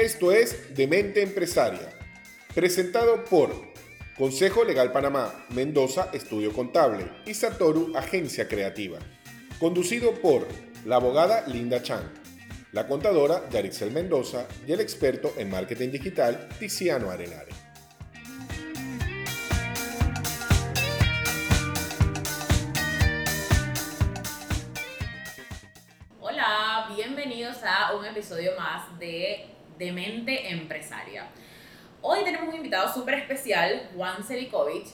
Esto es Demente Empresaria, presentado por Consejo Legal Panamá, Mendoza Estudio Contable y Satoru Agencia Creativa. Conducido por la abogada Linda Chan, la contadora Yarixel Mendoza y el experto en marketing digital Tiziano Arenare. Hola, bienvenidos a un episodio más de Demente Empresaria. Hoy tenemos un invitado súper especial, Juan Selikovic,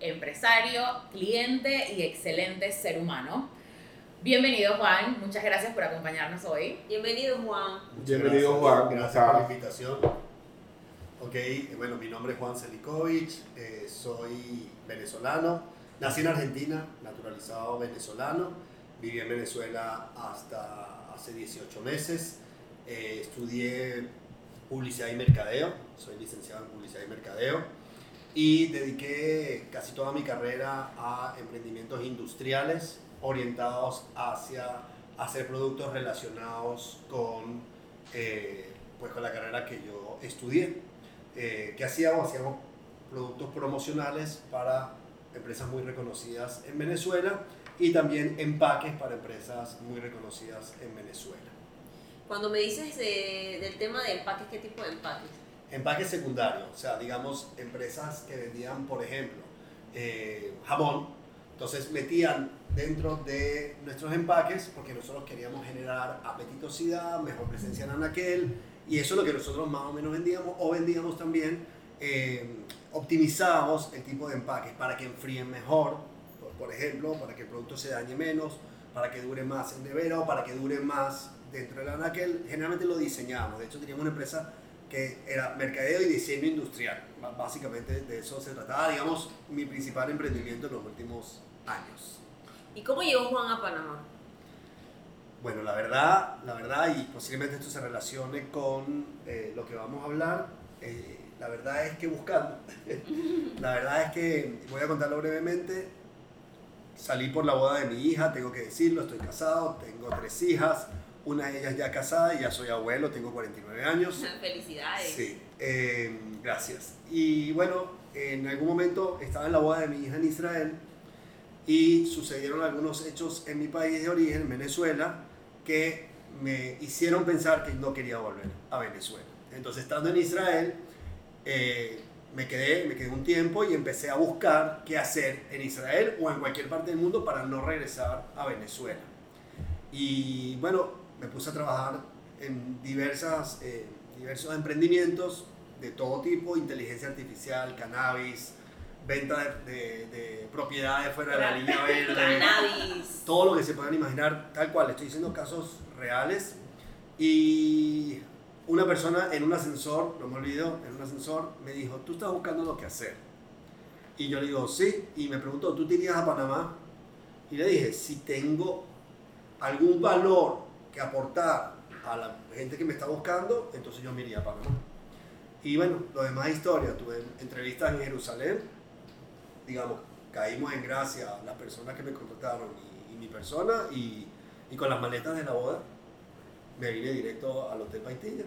empresario, cliente y excelente ser humano. Bienvenido Juan, muchas gracias por acompañarnos hoy. Bienvenido Juan. Bienvenido Juan. Gracias por la invitación. Ok, bueno, mi nombre es Juan Selikovic, eh, soy venezolano, nací en Argentina, naturalizado venezolano, viví en Venezuela hasta hace 18 meses, eh, estudié publicidad y mercadeo, soy licenciado en publicidad y mercadeo y dediqué casi toda mi carrera a emprendimientos industriales orientados hacia hacer productos relacionados con, eh, pues con la carrera que yo estudié. Eh, ¿Qué hacíamos? Hacíamos productos promocionales para empresas muy reconocidas en Venezuela y también empaques para empresas muy reconocidas en Venezuela. Cuando me dices de- del tema de empaques, ¿qué tipo de empaques? Empaques secundarios, o sea, digamos, empresas que vendían, por ejemplo, eh, jamón, entonces metían dentro de nuestros empaques, porque nosotros queríamos generar apetitosidad, mejor presencia en anaquel, y eso es lo que nosotros más o menos vendíamos, o vendíamos también, eh, optimizábamos el tipo de empaques para que enfríen mejor, por, por ejemplo, para que el producto se dañe menos, para que dure más en nevera o para que dure más dentro del anaquel, generalmente lo diseñábamos, de hecho teníamos una empresa que era mercadeo y diseño industrial. Básicamente de eso se trataba, digamos, mi principal emprendimiento en los últimos años. ¿Y cómo llegó Juan a Panamá? Bueno, la verdad, la verdad, y posiblemente esto se relacione con eh, lo que vamos a hablar, eh, la verdad es que buscando, la verdad es que, voy a contarlo brevemente, salí por la boda de mi hija, tengo que decirlo, estoy casado, tengo tres hijas, una de ellas ya casada y ya soy abuelo, tengo 49 años. Felicidades. Sí, eh, gracias. Y bueno, en algún momento estaba en la boda de mi hija en Israel y sucedieron algunos hechos en mi país de origen, Venezuela, que me hicieron pensar que no quería volver a Venezuela. Entonces, estando en Israel, eh, me, quedé, me quedé un tiempo y empecé a buscar qué hacer en Israel o en cualquier parte del mundo para no regresar a Venezuela. Y bueno, me puse a trabajar en diversas, eh, diversos emprendimientos de todo tipo, inteligencia artificial, cannabis, venta de, de- de propiedades fuera de la línea verde, Cannabis. todo lo que se puedan imaginar, tal cual, estoy diciendo casos reales. Y una persona en un ascensor, no me olvido, en un ascensor, me dijo, tú estás buscando lo que hacer. Y yo le digo, sí, y me preguntó, ¿tú te irías a Panamá? Y le dije, si tengo algún valor que aportar a la gente que me está buscando, entonces yo me iría a Panamá. Y bueno, lo demás es historia. Tuve entrevistas en Jerusalén, digamos, caímos en gracia las personas que me contrataron y, mi persona, y, y con las maletas de la boda me vine directo al Hotel Paitilla.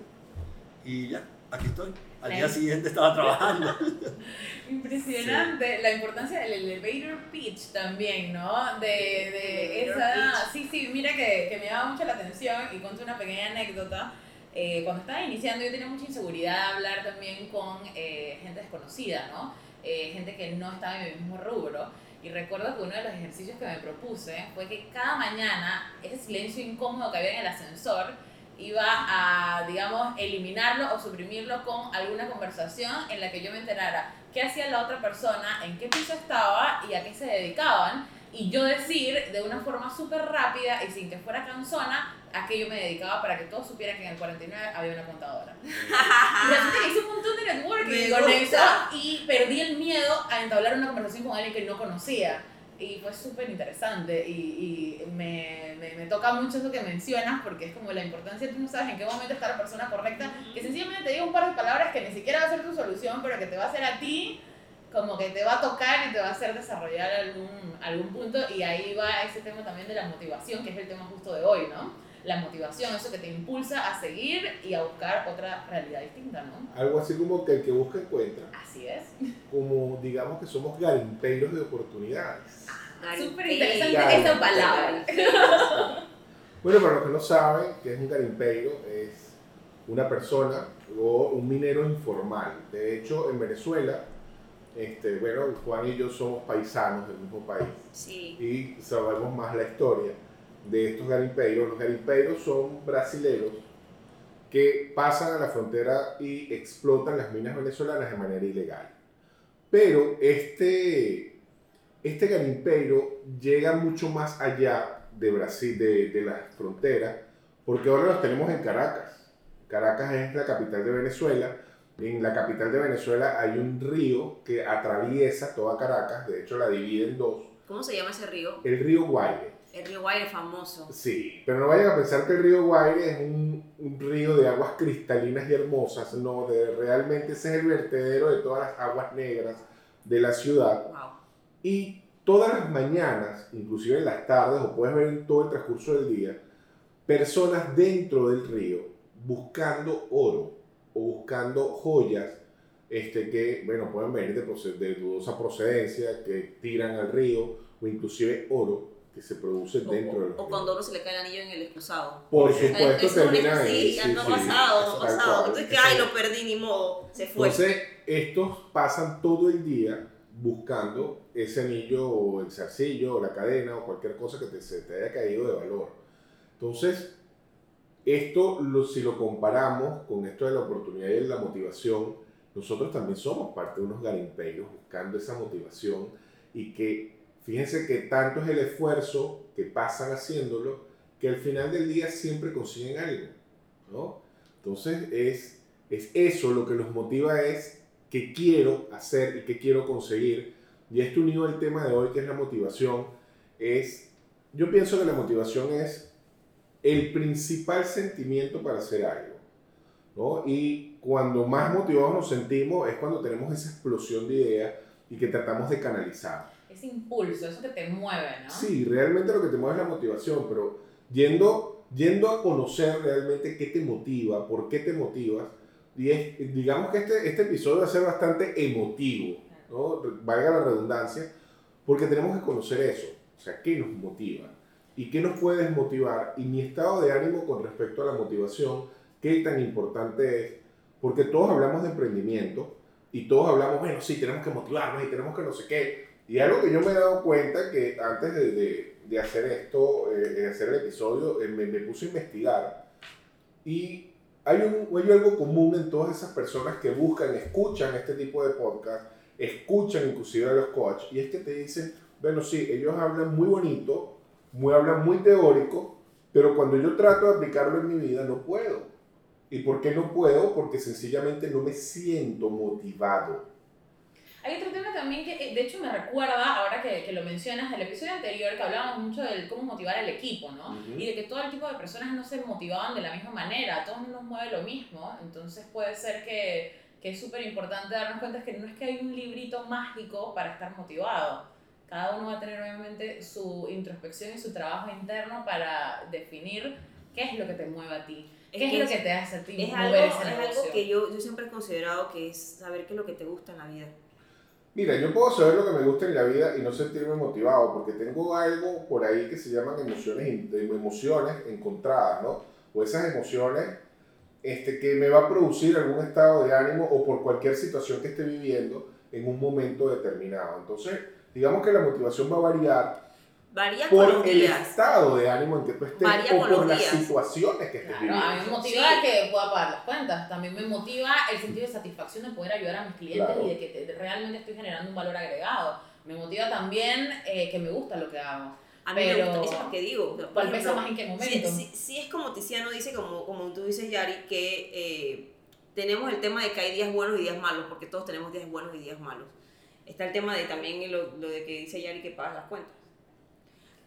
Y ya, aquí estoy. Al día siguiente estaba trabajando. Impresionante la importancia del elevator pitch también, ¿no? De, de esa... Sí, sí, mira que, que me llama mucho la atención y cuento una pequeña anécdota. Eh, cuando estaba iniciando yo tenía mucha inseguridad de hablar también con eh, gente desconocida, ¿no? Eh, gente que no estaba en mi mismo rubro. Y recuerdo que uno de los ejercicios que me propuse fue que cada mañana ese silencio incómodo que había en el ascensor iba a, digamos, eliminarlo o suprimirlo con alguna conversación en la que yo me enterara qué hacía la otra persona, en qué piso estaba y a qué se dedicaban. Y yo decir de una forma súper rápida y sin que fuera cansona a qué yo me dedicaba para que todos supieran que en el 49 había una contadora. Y resulta hice un montón de networking con eso y perdí el miedo a entablar una conversación con alguien que no conocía. Y fue súper interesante y, y me, me, me toca mucho eso que mencionas porque es como la importancia, tú no sabes en qué momento está la persona correcta, que sencillamente te diga un par de palabras que ni siquiera va a ser tu solución, pero que te va a hacer a ti, como que te va a tocar y te va a hacer desarrollar algún, algún punto y ahí va ese tema también de la motivación, que es el tema justo de hoy, ¿no? La motivación, eso que te impulsa a seguir y a buscar otra realidad distinta, ¿no? Algo así como que el que busca encuentra. Así es. Como digamos que somos garimpeiros de oportunidades. Súper Garimpeiro. interesante esa palabra. Bueno, para los que no saben, que es un garimpeiro, es una persona o un minero informal. De hecho, en Venezuela, este, bueno, Juan y yo somos paisanos del mismo país Sí. y sabemos más la historia de estos garimpeiros. Los garimpeiros son brasileros que pasan a la frontera y explotan las minas venezolanas de manera ilegal. Pero este, este garimpeiro llega mucho más allá de Brasil, de, de la frontera, porque ahora los tenemos en Caracas. Caracas es la capital de Venezuela. En la capital de Venezuela hay un río que atraviesa toda Caracas, de hecho la divide en dos, ¿Cómo se llama ese río? el río Guaire. El río Guaire famoso. Sí, pero no vayan a pensar que el río Guaire es un, un río de aguas cristalinas y hermosas, no, de, realmente ese es el vertedero de todas las aguas negras de la ciudad. Wow. Y todas las mañanas, inclusive en las tardes, o puedes ver en todo el transcurso del día, personas dentro del río buscando oro o buscando joyas este, que, bueno, pueden venir de, de dudosa procedencia, que tiran al río, o inclusive oro que se produce dentro del o- río. o cuando uno se le cae el anillo en el excusado. Por supuesto, eso es termina ahí. Sí, sí, no ha pasado, no pasado. Entonces, que ay, lo perdí, ni modo. Se fue. Entonces, estos pasan todo el día buscando ese anillo o el zarcillo o la cadena o cualquier cosa que te, se te haya caído de valor. Entonces, esto, lo- si lo comparamos con esto de la oportunidad y de la motivación, nosotros también somos parte de unos garimpeiros buscando esa motivación y que, fíjense que tanto es el esfuerzo que pasan haciéndolo, que al final del día siempre consiguen algo, ¿no? Entonces, es, es eso lo que los motiva es qué quiero hacer y qué quiero conseguir. Y esto unido al tema de hoy, que es la motivación, es, yo pienso que la motivación es el principal sentimiento para hacer algo. ¿no? Y cuando más motivados nos sentimos es cuando tenemos esa explosión de ideas y que tratamos de canalizar. Ese impulso, eso que te mueve, ¿no? Sí, realmente lo que te mueve es la motivación, pero yendo, yendo a conocer realmente qué te motiva, por qué te motivas, y es, digamos que este, este episodio va a ser bastante emotivo, ¿no? valga la redundancia, porque tenemos que conocer eso, o sea, qué nos motiva y qué nos puede desmotivar, y mi estado de ánimo con respecto a la motivación, qué tan importante es, porque todos hablamos de emprendimiento y todos hablamos, bueno, sí, tenemos que motivarnos y tenemos que no sé qué, y algo que yo me he dado cuenta que antes de, de, de hacer esto, eh, de hacer el episodio, eh, me, me puse a investigar y hay, un, hay algo común en todas esas personas que buscan, escuchan este tipo de podcast, escuchan inclusive a los coaches y es que te dicen, bueno, sí, ellos hablan muy bonito, muy, hablan muy teórico, pero cuando yo trato de aplicarlo en mi vida no puedo. ¿Y por qué no puedo? Porque sencillamente no me siento motivado. Hay otro tema también que, eh, de hecho, me recuerda, ahora que, que lo mencionas, del episodio anterior que hablábamos mucho del cómo motivar al equipo, ¿no? Ujú. Y de que todo el tipo de personas no se motivaban de la misma manera, a todos no nos mueve lo mismo, entonces puede ser que, que es súper importante darnos cuenta es que no es que hay un librito mágico para estar motivado. Cada uno va a tener obviamente su introspección y su trabajo interno para definir qué es lo que te mueve a ti, Es qué es, que lo es- que te hace a ti Es mover algo, ese es algo que yo, yo siempre he considerado que es saber qué es lo que te gusta en la vida. Mira, yo puedo saber lo que me gusta en la vida y no sentirme motivado porque tengo algo por ahí que se llaman emociones, emociones encontradas, ¿no? O esas emociones este, que me va a producir algún estado de ánimo o por cualquier situación que esté viviendo en un momento determinado. Entonces, digamos que la motivación va a variar Varía con por los el días. estado de ánimo en que tú estés Varía o con por los las días. situaciones que estés Claro, a mí me viviendo. motiva Sí. que pueda pagar las cuentas, también me motiva el sentido de satisfacción de poder ayudar a mis clientes Claro. y de que te- realmente estoy generando un valor agregado. Me motiva también eh, que me gusta lo que hago. A mí Pero- me gusta, eso es lo que digo. O sea, por ¿Cuál pesa ejemplo, más en qué Sí, momento? sí, sí es como Tiziano dice, como, como tú dices, Yari, que eh, tenemos el tema de que hay días buenos y días malos, porque todos tenemos días buenos y días malos. Está el tema de también lo, lo de que dice Yari que pagas las cuentas.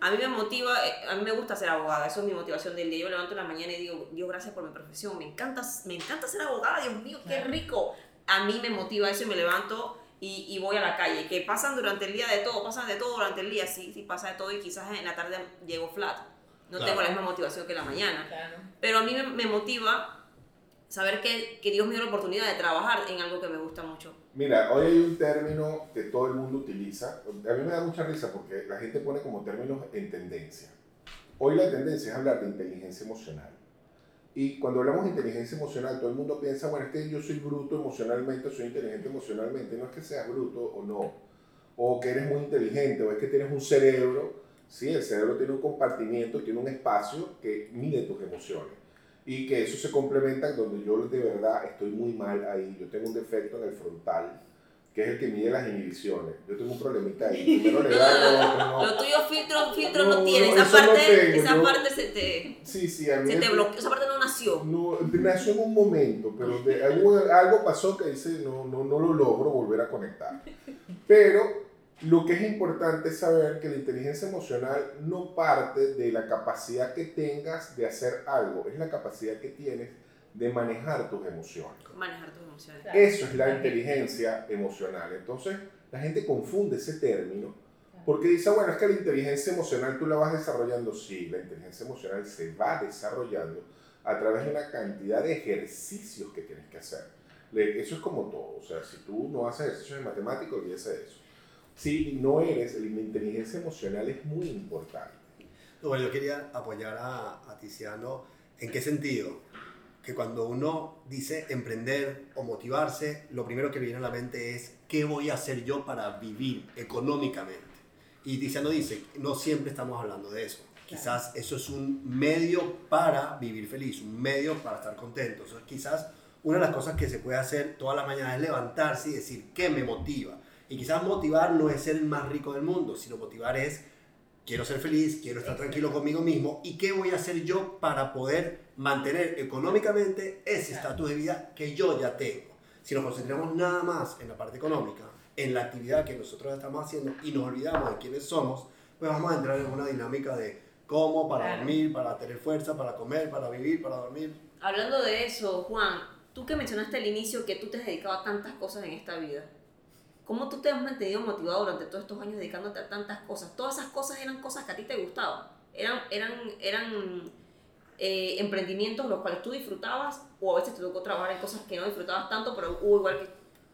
A mí me motiva, eh, a mí me gusta ser abogada, eso es mi motivación del día. Yo me levanto en la mañana y digo, Dios, gracias por mi profesión, me encanta, me encanta ser abogada, Dios mío, qué rico. A mí me motiva eso y me levanto y, y voy a la calle. Que pasan durante el día de todo, pasan de todo durante el día, sí, sí pasa de todo y quizás en la tarde llego flat. No Claro. tengo la misma motivación que la mañana. Claro. Pero a mí me, me motiva saber que, que Dios me dio la oportunidad de trabajar en algo que me gusta mucho. Mira, hoy hay un término que todo el mundo utiliza. A mí me da mucha risa porque la gente pone como términos en tendencia. Hoy la tendencia es hablar de inteligencia emocional. Y cuando hablamos de inteligencia emocional, todo el mundo piensa, bueno, es que yo soy bruto emocionalmente, soy inteligente emocionalmente. No es que seas bruto o no, o que eres muy inteligente, o es que tienes un cerebro. Sí, el cerebro tiene un compartimiento, tiene un espacio que mide tus emociones. Y que eso se complementa donde yo de verdad estoy muy mal ahí. Yo tengo un defecto en el frontal, que es el que mide las inhibiciones. Yo tengo un problemita ahí. Primero le da, otro no. Lo tuyo filtro, filtro no, No, tiene. no, Esa no parte, tengo, esa yo- parte se te, Sí, sí, a mí se te bloqueó. Esa parte no nació. No, nació en un momento, pero de, algo, algo pasó que dice, no, no, no lo logro volver a conectar. Pero lo que es importante es saber que la inteligencia emocional no parte de la capacidad que tengas de hacer algo, es la capacidad que tienes de manejar tus emociones. Manejar tus emociones. Claro. Eso es la inteligencia emocional. Entonces, la gente confunde ese término porque dice, bueno, es que la inteligencia emocional tú la vas desarrollando. Sí, la inteligencia emocional se va desarrollando a través de una cantidad de ejercicios que tienes que hacer. Eso es como todo. O sea, si tú no haces ejercicios de matemática, olvídese de eso. Si no eres, la inteligencia emocional es muy importante. No, Bueno, yo quería apoyar a, a Tiziano. ¿En qué sentido? Que cuando uno dice emprender o motivarse, lo primero que viene a la mente es ¿qué voy a hacer yo para vivir económicamente? Y Tiziano dice, no siempre estamos hablando de eso. Quizás eso es un medio para vivir feliz, un medio para estar contento. O sea, quizás una de las cosas que se puede hacer todas las mañanas es levantarse y decir, ¿qué me motiva? Y quizás motivar no es ser el más rico del mundo, sino motivar es quiero ser feliz, quiero estar tranquilo conmigo mismo y qué voy a hacer yo para poder mantener económicamente ese estatus de vida que yo ya tengo. Si nos concentramos nada más en la parte económica, en la actividad que nosotros estamos haciendo y nos olvidamos de quiénes somos, pues vamos a entrar en una dinámica de cómo, para dormir, para tener fuerza, para comer, para vivir, para dormir. Hablando de eso, Juan, tú que mencionaste al inicio que tú te has dedicado a tantas cosas en esta vida, ¿cómo tú te has mantenido motivado durante todos estos años dedicándote a tantas cosas? Todas esas cosas eran cosas que a ti te gustaban, eran, eran, eran eh, emprendimientos los cuales tú disfrutabas o a veces te tocó trabajar en cosas que no disfrutabas tanto, pero hubo igual que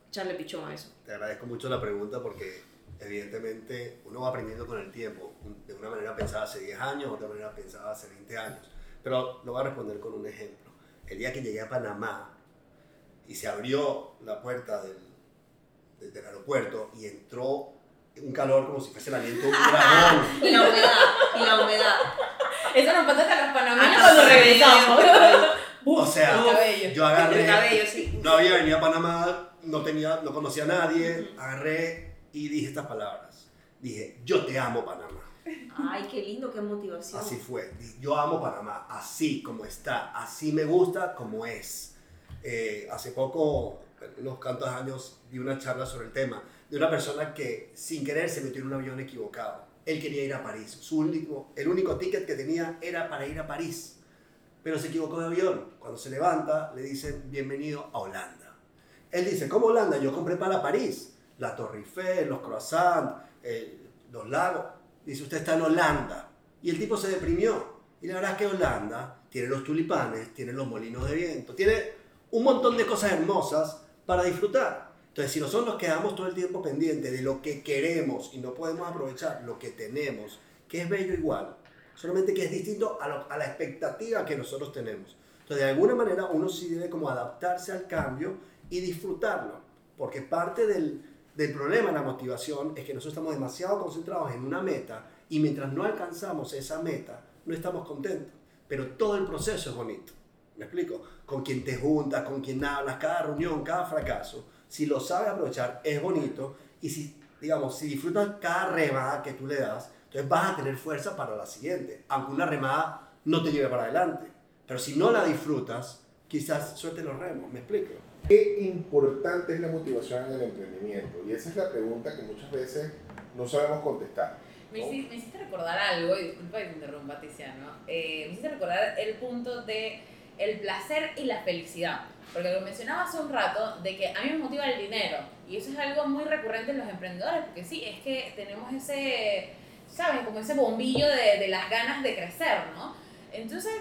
echarle pichón a eso. Te agradezco mucho la pregunta porque evidentemente uno va aprendiendo con el tiempo. De una manera pensada hace 10 años, de otra manera pensada hace 20 años. Pero lo voy a responder con un ejemplo. El día que llegué a Panamá y se abrió la puerta del, del- del aeropuerto y entró un calor como si fuese el aliento de un dragón. Y la humedad, y la humedad. Eso nos pasa hasta los panameños Hasta cuando el regresamos. O sea, El cabello. yo agarré... El cabello, sí. No había venido a Panamá, no, tenía, no conocía a nadie, agarré y dije estas palabras. Dije, yo te amo Panamá. Ay, qué lindo, qué motivación. Así fue. Yo amo Panamá, así como está, así me gusta como es. Eh, hace poco, unos cuantos años, di una charla sobre el tema de una persona que sin querer se metió en un avión equivocado. Él quería ir a París. Su único, el único ticket que tenía era para ir a París. Pero se equivocó de avión. Cuando se levanta, le dicen bienvenido a Holanda. Él dice, ¿cómo Holanda? Yo compré para París. La Torre Eiffel, los croissants, eh, los lagos. Dice, usted está en Holanda. Y el tipo se deprimió. Y la verdad es que Holanda tiene los tulipanes, tiene los molinos de viento, tiene un montón de cosas hermosas para disfrutar. Entonces, si nosotros nos quedamos todo el tiempo pendientes de lo que queremos y no podemos aprovechar lo que tenemos, que es bello igual, solamente que es distinto a, la expectativa que nosotros tenemos. Entonces, de alguna manera, uno sí debe como adaptarse al cambio y disfrutarlo, porque parte del, del problema de la motivación es que nosotros estamos demasiado concentrados en una meta y mientras no alcanzamos esa meta, no estamos contentos. Pero todo el proceso es bonito. ¿Me explico? Con quien te juntas, con quien hablas, cada reunión, cada fracaso, si lo sabes aprovechar, es bonito. Y si, digamos, si disfrutas cada remada que tú le das, entonces vas a tener fuerza para la siguiente. Aunque una remada no te lleve para adelante. Pero si no la disfrutas, quizás suelte los remos. ¿Me explico? ¿Qué importante es la motivación en el emprendimiento? Y esa es la pregunta que muchas veces no sabemos contestar. Me hiciste, me hiciste recordar algo, y disculpa que te interrumpa, Tiziano. Eh, me hiciste recordar el punto de el placer y la felicidad. Porque lo mencionaba hace un rato, de que a mí me motiva el dinero. Y eso es algo muy recurrente en los emprendedores, porque sí, es que tenemos ese, ¿saben? Como ese bombillo de, de las ganas de crecer, ¿no? Entonces,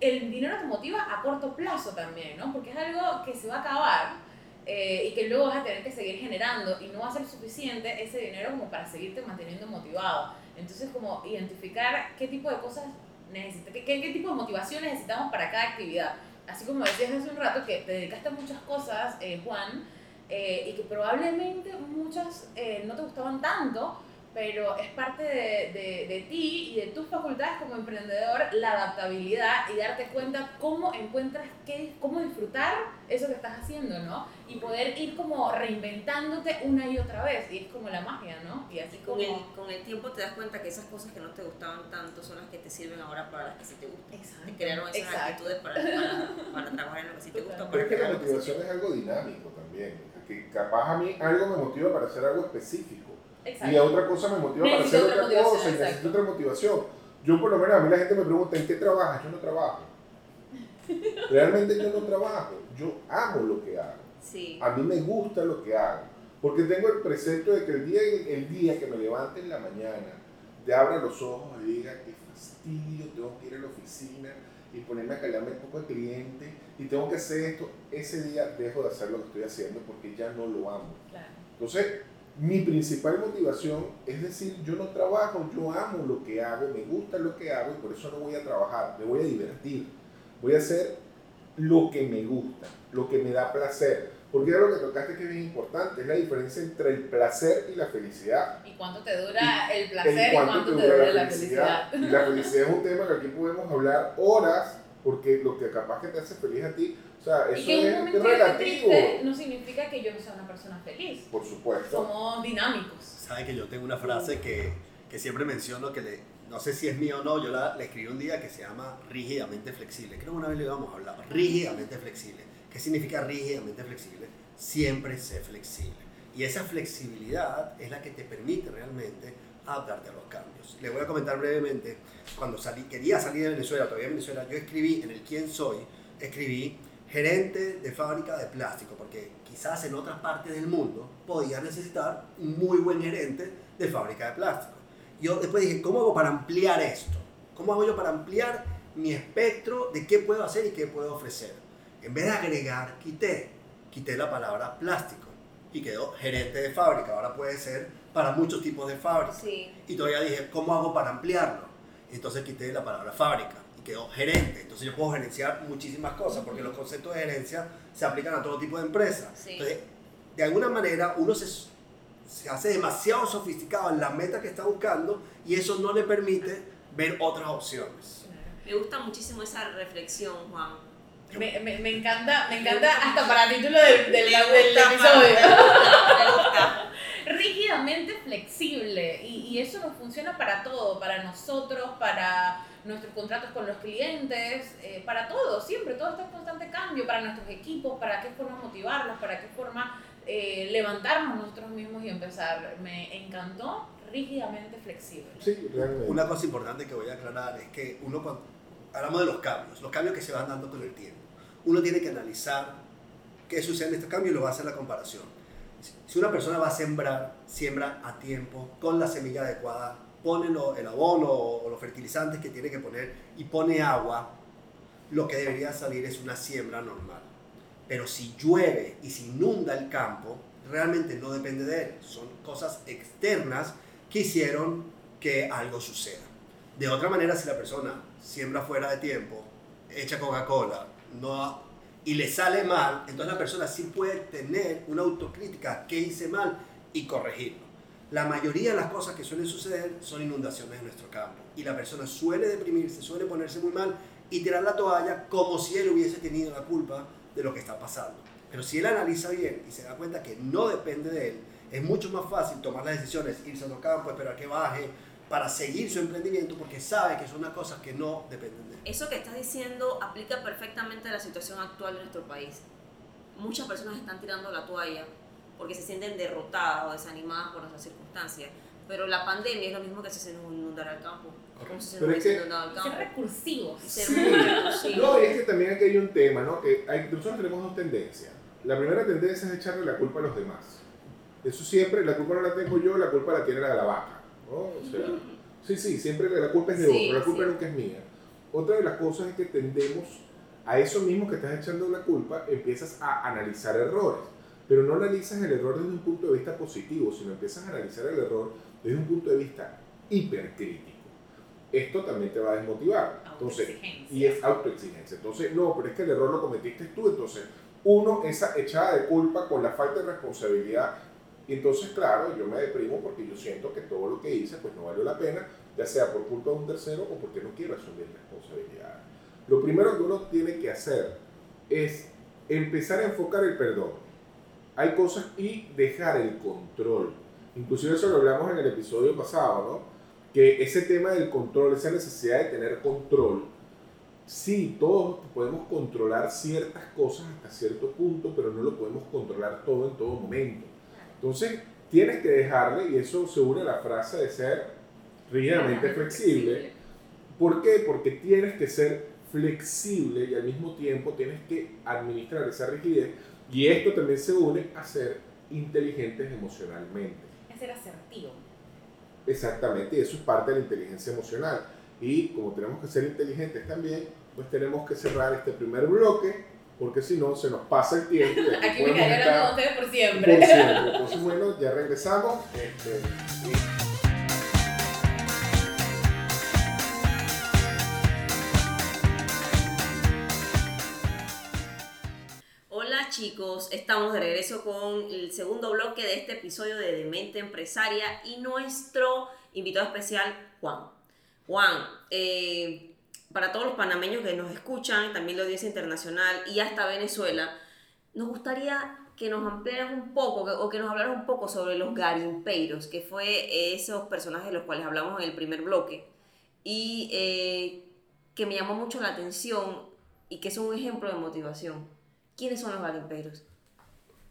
el dinero te motiva a corto plazo también, ¿no? Porque es algo que se va a acabar eh, y que luego vas a tener que seguir generando y no va a ser suficiente ese dinero como para seguirte manteniendo motivado. Entonces, como identificar qué tipo de cosas necesitas, qué, qué, qué tipo de motivación necesitamos para cada actividad. Así como decías hace un rato que te dedicaste a muchas cosas, eh, Juan, eh, y que probablemente muchas eh, no te gustaban tanto, pero es parte de, de, de, ti y de tus facultades como emprendedor la adaptabilidad y darte cuenta cómo encuentras, qué, cómo disfrutar eso que estás haciendo, ¿no? Y poder ir como reinventándote una y otra vez, y es como la magia, ¿no? Y así. Con el, con el tiempo te das cuenta que esas cosas que no te gustaban tanto son las que te sirven ahora para las que sí te gustan. Exacto. Te crearon esas Exacto. actitudes para, para, para trabajar en lo que sí te gusta. Pero es que la motivación es algo dinámico también. Que capaz a mí algo me motiva para hacer algo específico. Exacto. Y a otra cosa me motiva para hacer otra otra cosa y necesito otra motivación. Yo por lo menos a mí la gente me pregunta, ¿en qué trabajas? Yo no trabajo. Realmente yo no trabajo. Yo amo lo que hago. Sí. A mí me gusta lo que hago. Porque tengo el precepto de que el día, el día que me levante en la mañana, te abra los ojos y diga, qué fastidio, tengo que ir a la oficina y ponerme a callarme un poco al cliente y tengo que hacer esto, ese día dejo de hacer lo que estoy haciendo porque ya no lo amo. Claro. Entonces, mi principal motivación es decir, yo no trabajo, yo amo lo que hago, me gusta lo que hago y por eso no voy a trabajar, me voy a divertir. Voy a hacer lo que me gusta, lo que me da placer. Porque era lo que tocaste que es bien importante, es la diferencia entre el placer y la felicidad. ¿Y cuánto te dura el ¿En placer y cuánto te dura la felicidad? Y la felicidad es un tema que aquí podemos hablar horas, porque lo que capaz que te hace feliz a ti, o sea, Y eso que un es, momento es relativo. triste no significa que yo no sea una persona feliz. Por supuesto. Somos dinámicos. Sabe que yo tengo una frase que, que siempre menciono, que le, no sé si es mía o no, yo la, la escribí un día que se llama rígidamente flexible. Creo que una vez lo íbamos a hablar. Rígidamente flexible. ¿Qué significa rígidamente flexible? Siempre sé flexible. Y esa flexibilidad es la que te permite realmente adaptarte a los cambios. Les voy a comentar brevemente, cuando salí, quería salir de Venezuela, todavía en Venezuela, yo escribí en el quién soy, escribí gerente de fábrica de plástico, porque quizás en otras partes del mundo podía necesitar un muy buen gerente de fábrica de plástico. Yo después dije, ¿cómo hago para ampliar esto? ¿Cómo hago yo para ampliar mi espectro de qué puedo hacer y qué puedo ofrecer? En vez de agregar, quité, quité la palabra plástico y quedó gerente de fábrica. Ahora puede ser para muchos tipos de fábricas. Sí. Y todavía dije, ¿cómo hago para ampliarlo? Entonces quité la palabra fábrica y quedó gerente. Entonces yo puedo gerenciar muchísimas cosas porque los conceptos de gerencia se aplican a todo tipo de empresas. Sí. Entonces, de alguna manera uno se, se hace demasiado sofisticado en la meta que está buscando y eso no le permite ver otras opciones. Me gusta muchísimo esa reflexión, Juan. Me, me, me encanta, me encanta hasta para título del, del, Me del gusta, episodio. Me gusta. rígidamente flexible y, y eso nos funciona para todo, para nosotros, para nuestros contratos con los clientes, eh, para todo, siempre, todo está en constante cambio, para nuestros equipos, para qué forma motivarlos, para qué forma eh, levantarnos nosotros mismos y empezar. Me encantó rígidamente flexible. Sí, realmente. Una cosa importante que voy a aclarar es que uno cuando hablamos de los cambios, los cambios que se van dando con el tiempo, uno tiene que analizar qué sucede en estos cambios y lo va a hacer la comparación. Si- Si una persona va a sembrar, siembra a tiempo, con la semilla adecuada, pone lo- el abono o los fertilizantes que tiene que poner y pone agua, lo que debería salir es una siembra normal. Pero si llueve y se inunda el campo, realmente no depende de él. Son cosas externas que hicieron que algo suceda. De otra manera, si la persona siembra fuera de tiempo, echa Coca-Cola, no, y le sale mal, entonces la persona sí puede tener una autocrítica, qué hice mal, y corregirlo. La mayoría de las cosas que suelen suceder son inundaciones en nuestro campo. Y la persona suele deprimirse, suele ponerse muy mal y tirar la toalla como si él hubiese tenido la culpa de lo que está pasando. Pero si él analiza bien y se da cuenta que no depende de él, es mucho más fácil tomar las decisiones, irse a otro campo, esperar que baje, para seguir su emprendimiento, porque sabe que son unas cosas que no dependen de él. Eso que estás diciendo aplica perfectamente a la situación actual de nuestro país. Muchas personas están tirando la toalla porque se sienten derrotadas o desanimadas por nuestras circunstancias. Pero la pandemia es lo mismo que si se nos inundara el campo. Como si se nos hubiese inundado el Ser campo. recursivos. Ser Sí. muy recursivos. No, y es que también aquí hay un tema, ¿no? Que hay, nosotros tenemos dos tendencias. La primera tendencia es echarle la culpa a los demás. Eso siempre, la culpa no la tengo yo, la culpa la tiene la de la vaca. ¿no? O sea, sí, sí, siempre la culpa es de Sí, otro, la culpa sí. nunca es mía. Otra de las cosas es que tendemos a eso mismo que estás echando la culpa, empiezas a analizar errores, pero no analizas el error desde un punto de vista positivo, sino empiezas a analizar el error desde un punto de vista hipercrítico. Esto también te va a desmotivar. Entonces, y es autoexigencia. Entonces, no, pero es que el error lo cometiste tú. Entonces, uno, esa echada de culpa con la falta de responsabilidad. Y entonces, claro, yo me deprimo porque yo siento que todo lo que hice pues no valió la pena, ya sea por culpa de un tercero o porque no quiero asumir responsabilidad. Lo primero que uno tiene que hacer es empezar a enfocar el perdón. Hay cosas y dejar el control. Inclusive eso lo hablamos en el episodio pasado, ¿no? Que ese tema del control, esa necesidad de tener control, sí, todos podemos controlar ciertas cosas hasta cierto punto, pero no lo podemos controlar todo en todo momento. Entonces, tienes que dejarle, y eso se une a la frase de ser rígidamente flexible. ¿Por qué? Porque tienes que ser flexible y al mismo tiempo tienes que administrar esa rigidez. Y esto también se une a ser inteligentes emocionalmente. Es ser asertivo. Exactamente, y eso es parte de la inteligencia emocional. Y como tenemos que ser inteligentes también, pues tenemos que cerrar este primer bloque, porque si no se nos pasa el tiempo. Aquí me con ustedes por por siempre. siempre. Entonces, bueno, ya regresamos. Este, y- chicos, estamos de regreso con el segundo bloque de este episodio de Demente Empresaria y nuestro invitado especial, Juan. Juan, eh, para todos los panameños que nos escuchan, también la audiencia internacional y hasta Venezuela, nos gustaría que nos ampliaras un poco que- o que nos hablaras un poco sobre los garimpeiros, que fue esos personajes de los cuales hablamos en el primer bloque y eh, que me llamó mucho la atención y que son un ejemplo de motivación. ¿Quiénes son los garimpeiros?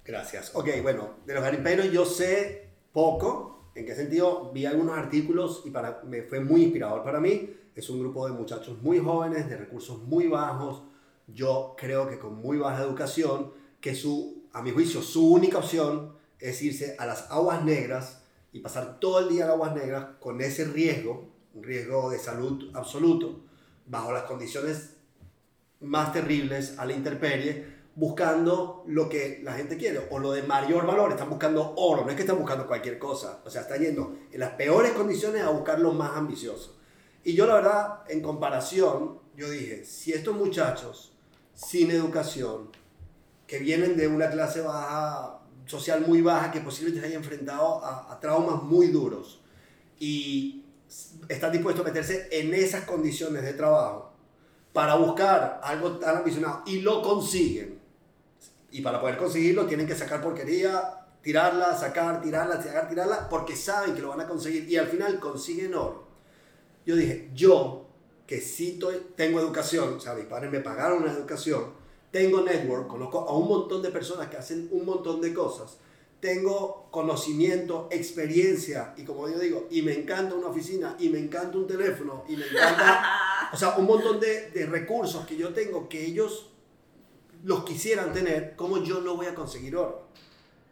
Gracias. Ok, bueno, de los garimperos yo sé poco. ¿En qué sentido? Vi algunos artículos y para, me fue muy inspirador para mí. Es un grupo de muchachos muy jóvenes, de recursos muy bajos. Yo creo que con muy baja educación, que su, a mi juicio, su única opción es irse a las aguas negras y pasar todo el día en aguas negras con ese riesgo, un riesgo de salud absoluto, bajo las condiciones más terribles a la intemperie, buscando lo que la gente quiere o lo de mayor valor. Están buscando oro, no es que están buscando cualquier cosa. O sea, están yendo en las peores condiciones a buscar lo más ambicioso. Y yo la verdad, en comparación, yo dije, si estos muchachos sin educación, que vienen de una clase baja, social muy baja, que posiblemente se hayan enfrentado a, a traumas muy duros y están dispuestos a meterse en esas condiciones de trabajo para buscar algo tan ambicionado y lo consiguen. Y para poder conseguirlo tienen que sacar porquería, tirarla, sacar, tirarla, sacar, tirarla, porque saben que lo van a conseguir y al final consiguen oro. Yo dije, yo que sí tengo educación, o sea, mis padres me pagaron una educación, tengo network, conozco a un montón de personas que hacen un montón de cosas, tengo conocimiento, experiencia y como yo digo, y me encanta una oficina, y me encanta un teléfono, y me encanta, o sea, un montón de, de recursos que yo tengo que ellos los quisieran tener, ¿cómo yo no voy a conseguir oro?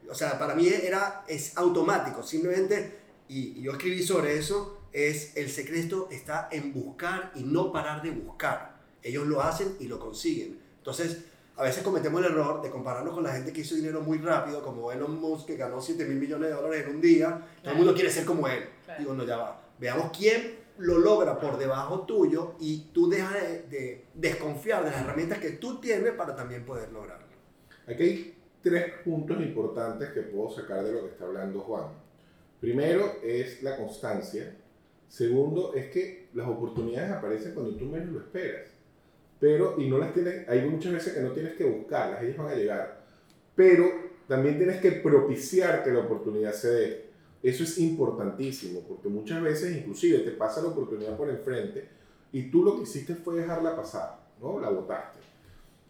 O sea, para mí era, es automático, simplemente, y, y yo escribí sobre eso, es el secreto está en buscar y no parar de buscar. Ellos lo hacen y lo consiguen. Entonces, a veces cometemos el error de compararnos con la gente que hizo dinero muy rápido, como Elon Musk, que ganó 7 mil millones de dólares en un día. Todo Claro. el mundo quiere ser como él. Claro. Digo, no, ya va. Veamos quién lo logra por debajo tuyo y tú dejas de, de desconfiar de las herramientas que tú tienes para también poder lograrlo. Aquí hay tres puntos importantes que puedo sacar de lo que está hablando Juan. Primero es la constancia. Segundo es que las oportunidades aparecen cuando tú menos lo esperas. Pero, y no las tienes, hay muchas veces que no tienes que buscarlas, ellas van a llegar. Pero también tienes que propiciar que la oportunidad se dé. Eso es importantísimo, porque muchas veces inclusive te pasa la oportunidad por enfrente y tú lo que hiciste fue dejarla pasar, ¿no? La botaste.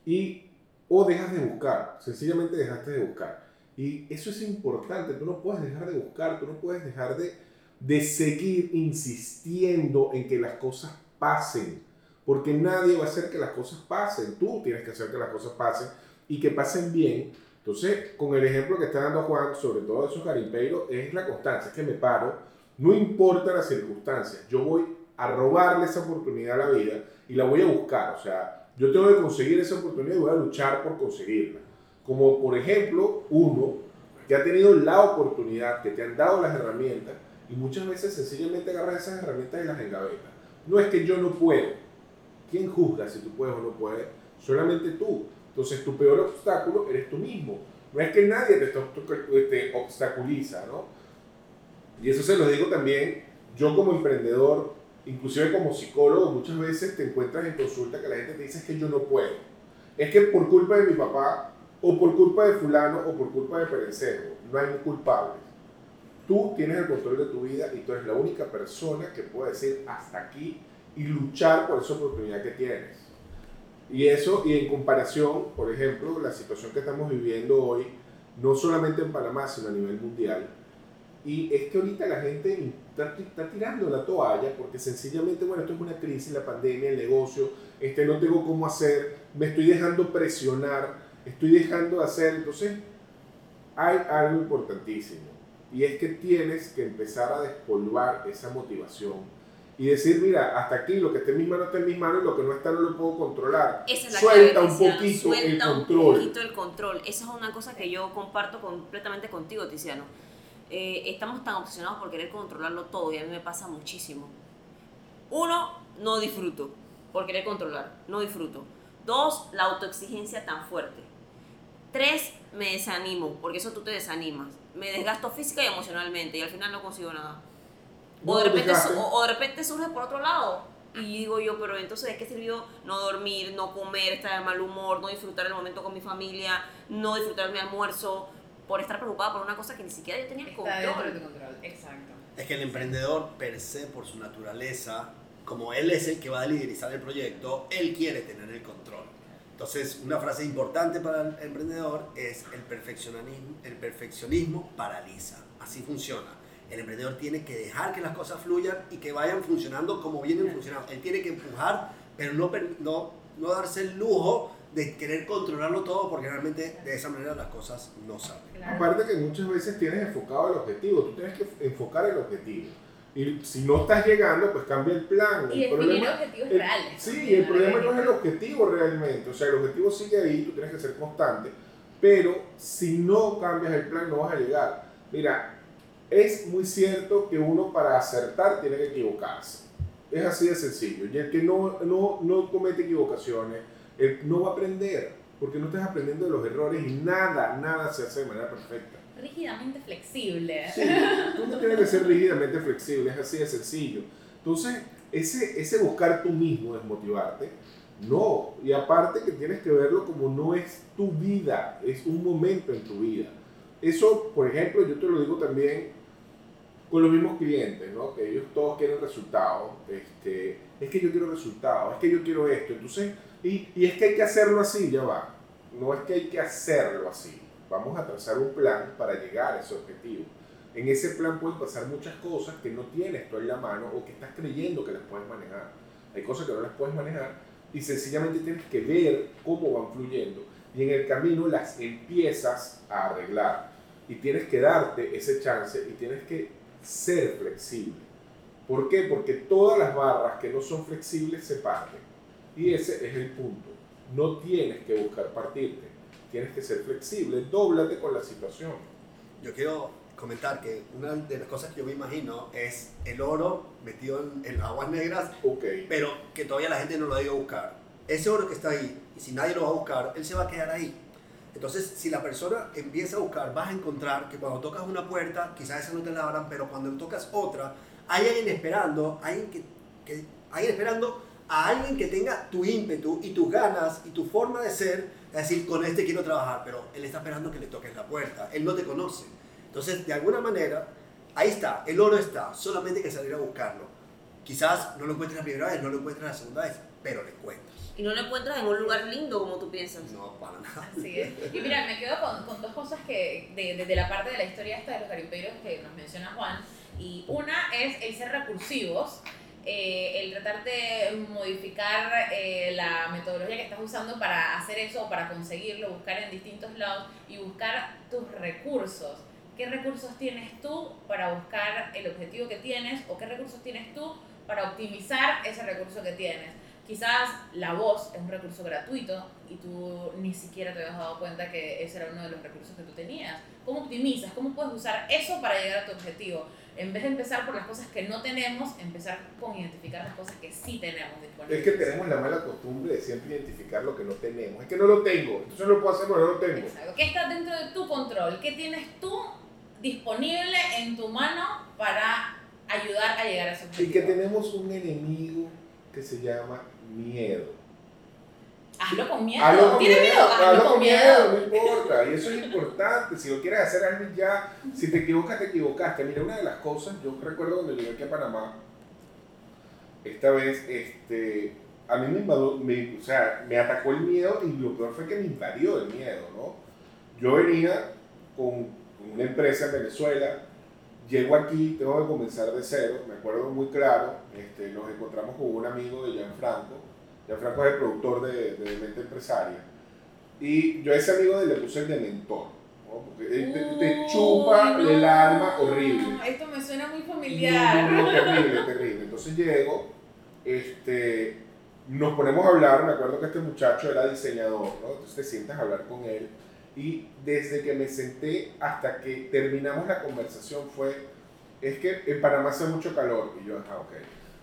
Y o dejas de buscar, sencillamente dejaste de buscar. Y eso es importante, tú no puedes dejar de buscar, tú no puedes dejar de, de seguir insistiendo en que las cosas pasen, porque nadie va a hacer que las cosas pasen, tú tienes que hacer que las cosas pasen y que pasen bien. Entonces, con el ejemplo que está dando Juan, sobre todo de esos garimpeiros, es la constancia, es que me paro No importa las circunstancias, yo voy a robarle esa oportunidad a la vida y la voy a buscar. O sea, yo tengo que conseguir esa oportunidad y voy a luchar por conseguirla. Como por ejemplo, uno que ha tenido la oportunidad, que te han dado las herramientas y muchas veces sencillamente agarras esas herramientas y las engavetas. No es que yo no puedo. ¿Quién juzga si tú puedes o no puedes? Solamente tú. Entonces tu peor obstáculo eres tú mismo. No es que nadie te, te obstaculiza, ¿no? Y eso se lo digo también, yo como emprendedor, inclusive como psicólogo, muchas veces te encuentras en consulta que la gente te dice que yo no puedo. Es que por culpa de mi papá, o por culpa de fulano, o por culpa de perencero, no hay culpables. Tú tienes el control de tu vida y tú eres la única persona que puede decir hasta aquí y luchar por esa oportunidad que tienes. Y eso, y en comparación, por ejemplo, la situación que estamos viviendo hoy, no solamente en Panamá, sino a nivel mundial, y es que ahorita la gente está, tirando la toalla porque sencillamente, bueno, esto es una crisis, la pandemia, el negocio, este, no tengo cómo hacer, me estoy dejando presionar, estoy dejando de hacer. Entonces, hay algo importantísimo y es que tienes que empezar a despolvar esa motivación y decir, mira, hasta aquí lo que está en mis manos está en mis manos y lo que no está no lo puedo controlar. Esa es la Suelta un poquito el control. un poquito el control. Esa es una cosa que yo comparto completamente contigo, Tiziano. Eh, estamos tan obsesionados por querer controlarlo todo y a mí me pasa muchísimo. Uno, no disfruto por querer controlar, no disfruto. Dos, la autoexigencia tan fuerte. Tres, me desanimo, porque eso tú te desanimas. Me desgasto física y emocionalmente y al final no consigo nada. O de, repente, o, de repente surge por otro lado. Y digo yo, pero entonces, ¿de qué sirvió no dormir, no comer, estar de mal humor, no disfrutar el momento con mi familia, no disfrutar mi almuerzo, por estar preocupada por una cosa que ni siquiera yo tenía el control? control. Exacto. Es que el emprendedor, per se, por su naturaleza, como él es el que va a liderizar el proyecto, él quiere tener el control. Entonces, una frase importante para el emprendedor es el perfeccionismo, el perfeccionismo paraliza. Así funciona el emprendedor tiene que dejar que las cosas fluyan y que vayan funcionando como vienen funcionando. Él tiene que empujar, pero no, no, no darse el lujo de querer controlarlo todo porque realmente de esa manera las cosas no salen. Aparte que muchas veces tienes enfocado el objetivo, tú tienes que enfocar el objetivo. Y si no estás llegando, pues cambia el plan. Y el problema, objetivos reales. Sí, el problema no es el objetivo realmente. O sea, el objetivo sigue ahí, tú tienes que ser constante. Pero si no cambias el plan, no vas a llegar. Mira, es muy cierto que uno para acertar tiene que equivocarse. Es así de sencillo. Y el que no, no, no comete equivocaciones, él no va a aprender, porque no estás aprendiendo de los errores y nada, nada se hace de manera perfecta. Rígidamente flexible. Sí, tú no tienes que ser rígidamente flexible, es así de sencillo. Entonces, ese, ese buscar tú mismo, desmotivarte, no. Y aparte que tienes que verlo como no es tu vida, es un momento en tu vida. Eso, por ejemplo, yo te lo digo también con los mismos clientes, ¿no? Que ellos todos quieren resultados. Este, es que yo quiero resultados, es que yo quiero esto. Entonces, y, y, es que hay que hacerlo así, ya va. No es que hay que hacerlo así. Vamos a trazar un plan para llegar a ese objetivo. En ese plan pueden pasar muchas cosas que no tienes tú en la mano o que estás creyendo que las puedes manejar. Hay cosas que no las puedes manejar y sencillamente tienes que ver cómo van fluyendo y en el camino las empiezas a arreglar. Y tienes que darte ese chance y tienes que ser flexible. ¿Por qué? Porque todas las barras que no son flexibles se parten. Y ese es el punto. No tienes que buscar partirte. Tienes que ser flexible. Dóblate con la situación. Yo quiero comentar que una de las cosas que yo me imagino es el oro metido en, aguas negras, okay. pero que todavía la gente no lo ha ido a buscar. Ese oro que está ahí, y si nadie lo va a buscar, él se va a quedar ahí. Entonces, si la persona empieza a buscar, vas a encontrar que cuando tocas una puerta, quizás esa no te la abran, pero cuando tocas otra, hay alguien esperando, alguien que, que alguien esperando a alguien que tenga tu ímpetu y tus ganas y tu forma de ser, es decir, con este quiero trabajar, pero él está esperando que le toques la puerta, él no te conoce. Entonces, de alguna manera, ahí está, el oro está, solamente hay que salir a buscarlo. Quizás no lo encuentres la primera vez, no lo encuentres la segunda vez, pero lo encuentras y no lo encuentras en un lugar lindo como tú piensas. No, para nada. Así es. Y mira, me quedo con, con dos cosas que, de, de, la parte de la historia esta de los garimpeiros que nos menciona Juan. Y una es el ser recursivos, eh, el tratar de modificar eh, la metodología que estás usando para hacer eso o para conseguirlo, buscar en distintos lados y buscar tus recursos. qué recursos tienes tú para buscar el objetivo que tienes o qué recursos tienes tú para optimizar ese recurso que tienes. Quizás la voz es un recurso gratuito y tú ni siquiera te habías dado cuenta que ese era uno de los recursos que tú tenías. ¿Cómo optimizas? ¿Cómo puedes usar eso para llegar a tu objetivo? En vez de empezar por las cosas que no tenemos, empezar con identificar las cosas que sí tenemos disponibles. Es que tenemos la mala costumbre de siempre identificar lo que no tenemos. Es que no lo tengo, entonces no lo puedo hacer porque no lo tengo. Exacto. ¿Qué está dentro de tu control? ¿Qué tienes tú disponible en tu mano para ayudar a llegar a ese objetivo? Y que tenemos un enemigo que se llama miedo. Hazlo con miedo. Hazlo con ¿Tienes miedo, miedo? hazlo con miedo, no importa. Y eso es importante. Si lo quieres hacer, algo ya. Si te equivocas, te equivocaste. Mira, una de las cosas, yo recuerdo cuando llegué aquí a Panamá, esta vez, este, a mí me invadió, me, o sea, me atacó el miedo y lo peor fue que me invadió el miedo, ¿no? Yo venía con, con una empresa en Venezuela, llego aquí, tengo que comenzar de cero, me acuerdo muy claro, este, nos encontramos con un amigo de Gianfranco, Gianfranco es el productor de, de Mente Empresaria, y yo a ese amigo le puse el de mentor, ¿no? porque te, te chupa no. el alma horrible. Esto me suena muy familiar. no, terrible, terrible. Entonces llego, este, nos ponemos a hablar, me acuerdo que este muchacho era diseñador, ¿no? Entonces te sientas a hablar con él y desde que me senté hasta que terminamos la conversación fue, es que en Panamá hace mucho calor y yo, ah, ok.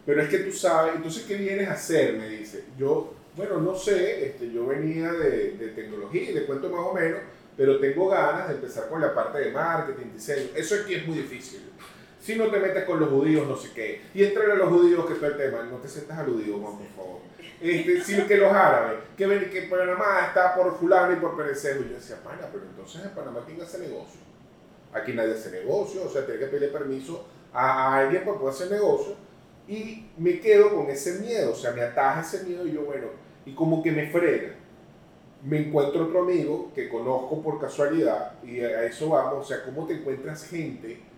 Pero es que tú sabes, entonces, ¿qué vienes a hacer? Me dice. Yo, bueno, no sé, este, yo venía de, de tecnología y le cuento más o menos, pero tengo ganas de empezar con la parte de marketing, diseño. Eso aquí es muy difícil. Si no te metes con los judíos, no sé qué. Y entre los judíos, que todo el tema, no te sientas aludido, Juan, por favor. Este, sino que los árabes, que, ven, que Panamá está por fulano y por perecejo. Y yo decía, pana, pero entonces en Panamá quién hace negocio. Aquí nadie hace negocio, o sea, tiene que pedirle permiso a, alguien para poder hacer negocio. Y me quedo con ese miedo, o sea, me ataja ese miedo y yo, bueno, y como que me frena. Me encuentro otro amigo que conozco por casualidad y a eso vamos, o sea, cómo te encuentras gente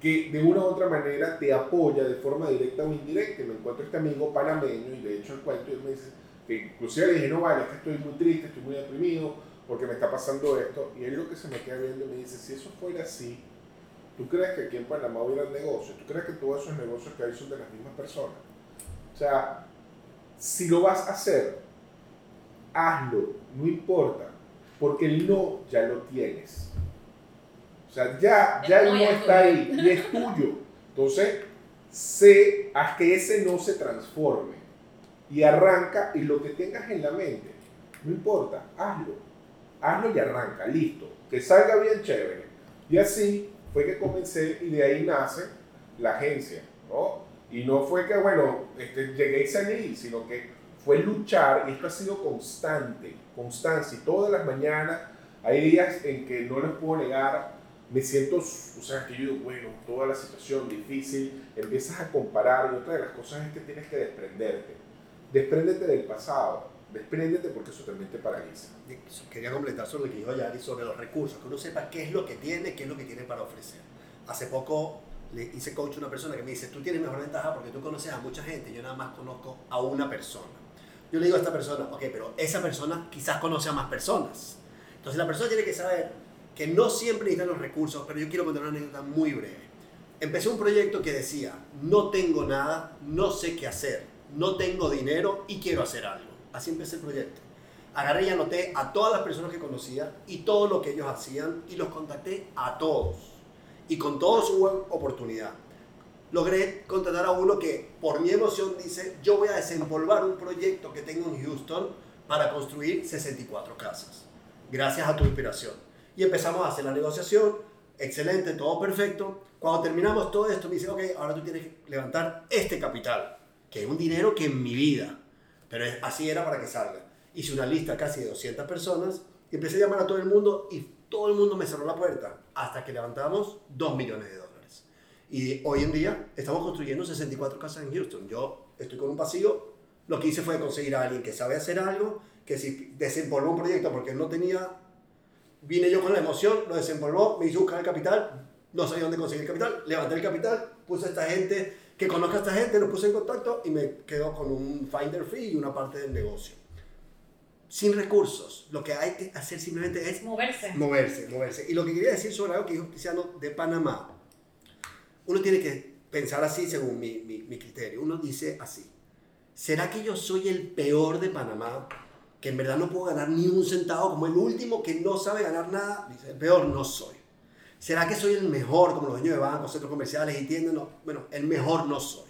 que de una u otra manera te apoya de forma directa o indirecta. Me encuentro este amigo panameño y de hecho el cuento y me dice, que inclusive le dije, no vale, es que estoy muy triste, estoy muy deprimido porque me está pasando esto. Y él lo que se me queda viendo me dice, si eso fuera así, ¿tú crees que aquí en Panamá hubiera negocios? ¿Tú crees que todos esos negocios que hay son de las mismas personas? O sea, si lo vas a hacer, hazlo, no importa, porque el no ya lo tienes. Sea, ya, ya el no está ahí y es tuyo. Entonces, sé, haz que ese no se transforme y arranca y lo que tengas en la mente, no importa, hazlo. Hazlo y arranca, listo. Que salga bien chévere. Y así fue que comencé y de ahí nace la agencia, ¿no? Y no fue que, bueno, este, llegué y salí, sino que fue luchar y esto ha sido constante, constancia. Y todas las mañanas hay días en que no les puedo negar, me siento, o sea, que yo digo, bueno, toda la situación difícil, empiezas a comparar y otra de las cosas es que tienes que desprenderte. Despréndete del pasado, despréndete porque eso también te paraliza. Quería completar sobre lo que dijo Yari sobre los recursos, que uno sepa qué es lo que tiene, qué es lo que tiene para ofrecer. Hace poco le hice coach a una persona que me dice, tú tienes mejor ventaja porque tú conoces a mucha gente, yo nada más conozco a una persona. Yo le digo a esta persona, ok, pero esa persona quizás conoce a más personas. Entonces la persona tiene que saber que no siempre necesitan los recursos, pero yo quiero contar una anécdota muy breve. Empecé un proyecto que decía, no tengo nada, no sé qué hacer, no tengo dinero y quiero hacer algo. Así empecé el proyecto. Agarré y anoté a todas las personas que conocía y todo lo que ellos hacían y los contacté a todos. Y con todos hubo oportunidad. Logré contratar a uno que por mi emoción dice, yo voy a desempolvar un proyecto que tengo en Houston para construir 64 casas. Gracias a tu inspiración. Y empezamos a hacer la negociación, excelente, todo perfecto. Cuando terminamos todo esto, me dice, ok, ahora tú tienes que levantar este capital, que es un dinero que en mi vida, pero así era para que salga. Hice una lista casi de 200 personas y empecé a llamar a todo el mundo y todo el mundo me cerró la puerta hasta que levantamos 2 millones de dólares. Y hoy en día estamos construyendo 64 casas en Houston. Yo estoy con un pasillo, lo que hice fue conseguir a alguien que sabe hacer algo, que si desempolvó un proyecto porque él no tenía Vine yo con la emoción, lo desempolvó, me hizo buscar el capital, no sabía dónde conseguir el capital, levanté el capital, puse a esta gente, que conozca a esta gente, nos puse en contacto y me quedo con un finder fee y una parte del negocio. sin recursos. Lo que hay que hacer simplemente es Moverse. moverse, moverse. Y lo que quería decir sobre algo que dijo Cristiano de Panamá, uno tiene que pensar así según mi, mi, mi criterio. Uno dice así, ¿será que yo soy el peor de Panamá? Que en verdad no puedo ganar ni un centavo, como el último que no sabe ganar nada, dice, peor no soy. ¿Será que soy el mejor, como los dueños de bancos, centros comerciales y tiendas? No, bueno, el mejor no soy.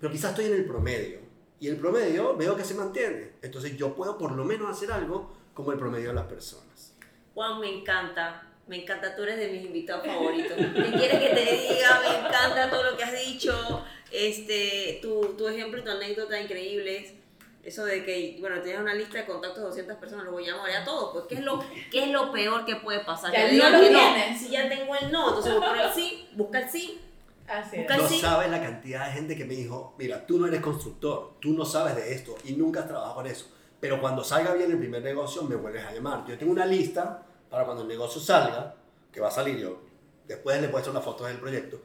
Pero quizás estoy en el promedio. Y el promedio veo que se mantiene. Entonces yo puedo por lo menos hacer algo como el promedio de las personas. Juan, me encanta. Me encanta, tú eres de mis invitados favoritos. ¿Qué quieres que te diga? Me encanta todo lo que has dicho. Este, tu, tu ejemplo y tu anécdota increíbles. Eso de que, bueno, tienes una lista de contactos de 200 personas, los voy a llamar a todos. Pues, ¿qué es lo, qué es lo peor que puede pasar? Que te no lo que no. Si ya tengo el no, entonces voy por el sí, busca el sí. Así. Busca- No Casi- sabes la cantidad de gente que me dijo, mira, tú no eres constructor, tú no sabes de esto y nunca has trabajado en eso. Pero cuando salga bien el primer negocio, me vuelves a llamar. Yo tengo una lista para cuando el negocio salga, que va a salir yo. Después le puesto las fotos del proyecto.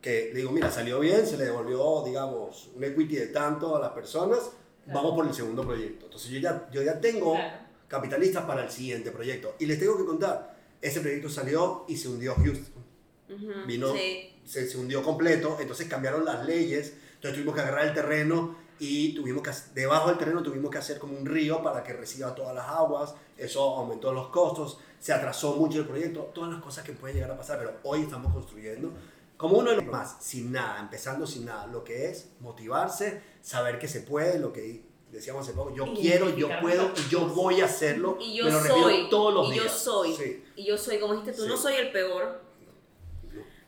Que le digo, mira, salió bien, se le devolvió, digamos, un equity de tanto a las personas, vamos por el segundo proyecto. Entonces yo ya, yo ya tengo Claro. capitalistas para el siguiente proyecto. Y les tengo que contar, ese proyecto salió y se hundió Houston Ujú, vino, Sí. se, se hundió completo, entonces cambiaron las leyes, entonces tuvimos que agarrar el terreno y tuvimos que, debajo del terreno tuvimos que hacer como un río para que reciba todas las aguas, eso aumentó los costos, se atrasó mucho el proyecto, todas las cosas que pueden llegar a pasar, pero hoy estamos construyendo como uno de los más, sin nada, empezando sin nada, lo que es motivarse, saber que se puede, lo que decíamos hace poco, yo quiero, yo puedo y yo voy a hacerlo, Y yo me lo repito soy. todos los y días. yo soy. Sí. Y yo soy, como dijiste tú, Sí. no soy el peor.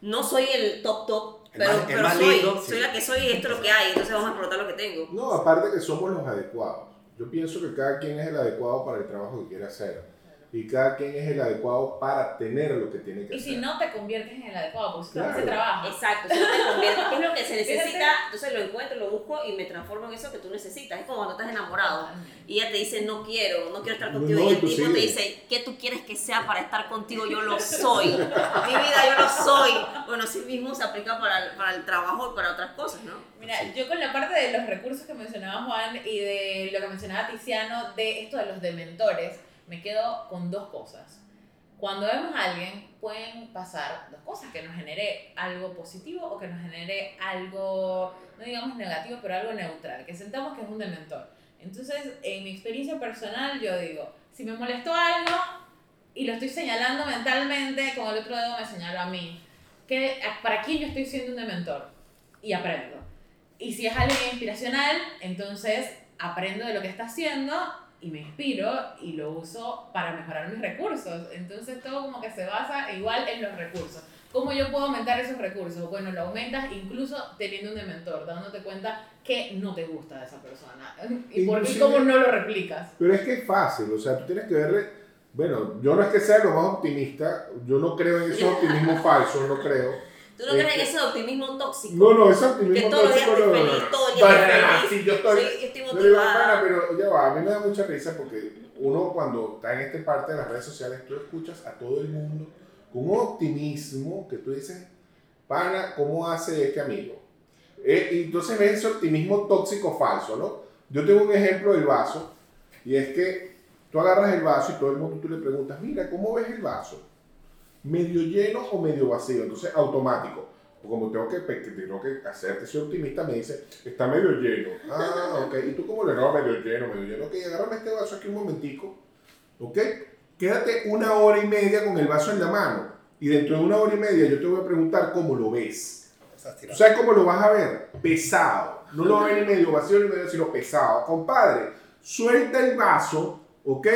No soy el top top. El Pero, más- pero soy. lindo, soy sí. la que soy y esto es lo que hay. Entonces vamos a explotar lo que tengo. No, aparte que somos los adecuados. Yo pienso que cada quien es el adecuado para el trabajo que quiere hacer. Y cada quien es el adecuado para tener lo que tiene que Y hacer. si no te conviertes en el adecuado, pues Claro. ese trabajo. Exacto, si no te conviertes, ¿qué es lo que se necesita? Entonces lo encuentro, lo busco y me transformo en eso que tú necesitas. Es como cuando estás enamorado y ella te dice, no quiero, no quiero estar No, contigo. no, y y el tipo te dice, ¿qué tú quieres que sea para estar contigo? Yo lo soy. Mi vida, yo lo soy. Bueno, sí mismo se aplica para el, para el trabajo y para otras cosas, ¿no? Mira, yo con la parte de los recursos que mencionaba Juan y de lo que mencionaba Tiziano, de esto de los dementores, me quedo con dos cosas. Cuando vemos a alguien, pueden pasar dos cosas, que nos genere algo positivo o que nos genere algo, no digamos negativo, pero algo neutral, que sentamos que es un dementor. Entonces, en mi experiencia personal, yo digo, si me molestó algo y lo estoy señalando mentalmente, con el otro dedo me señalo a mí, que, ¿para quién yo estoy siendo un dementor? Y aprendo. Y si es alguien inspiracional, entonces aprendo de lo que está haciendo y me inspiro y lo uso para mejorar mis recursos. Entonces todo como que se basa igual en los recursos. ¿Cómo yo puedo aumentar esos recursos? Bueno, lo aumentas incluso teniendo un dementor, dándote cuenta que no te gusta de esa persona. ¿Y, por, Inclusive- cómo no lo replicas? Pero es que es fácil, o sea, tú tienes que verle. Bueno, yo no es que sea lo más optimista, yo no creo en ese optimismo falso, no creo. ¿Tú no crees Es en que- ese optimismo tóxico? No, no, ese optimismo tóxico no, no, feliz, no. sí, yo estoy. Motivada. "Pana, pero ya va, a mí me da mucha risa porque uno cuando está en esta parte de las redes sociales, tú escuchas a todo el mundo con un optimismo que tú dices, pana, ¿cómo hace este amigo? Eh, y entonces ves ese optimismo tóxico falso, ¿no? Yo tengo un ejemplo del vaso y es que tú agarras el vaso y todo el mundo tú le preguntas, mira, ¿cómo ves el vaso? ¿Medio lleno o medio vacío? Entonces, automático. Como tengo que, tengo que hacerte, soy optimista, me dice, está medio lleno. Ah, ok. ¿Y tú cómo le no, medio lleno, medio lleno? Ok, agárrame este vaso aquí un momentico. Ok. Quédate una hora y media con el vaso en la mano. Y dentro de una hora y media yo te voy a preguntar cómo lo ves. ¿Tú sabes cómo lo vas a ver? Pesado. No lo vas a ver ni medio vacío ni medio, sino pesado. Compadre, suelta el vaso, ¿ok?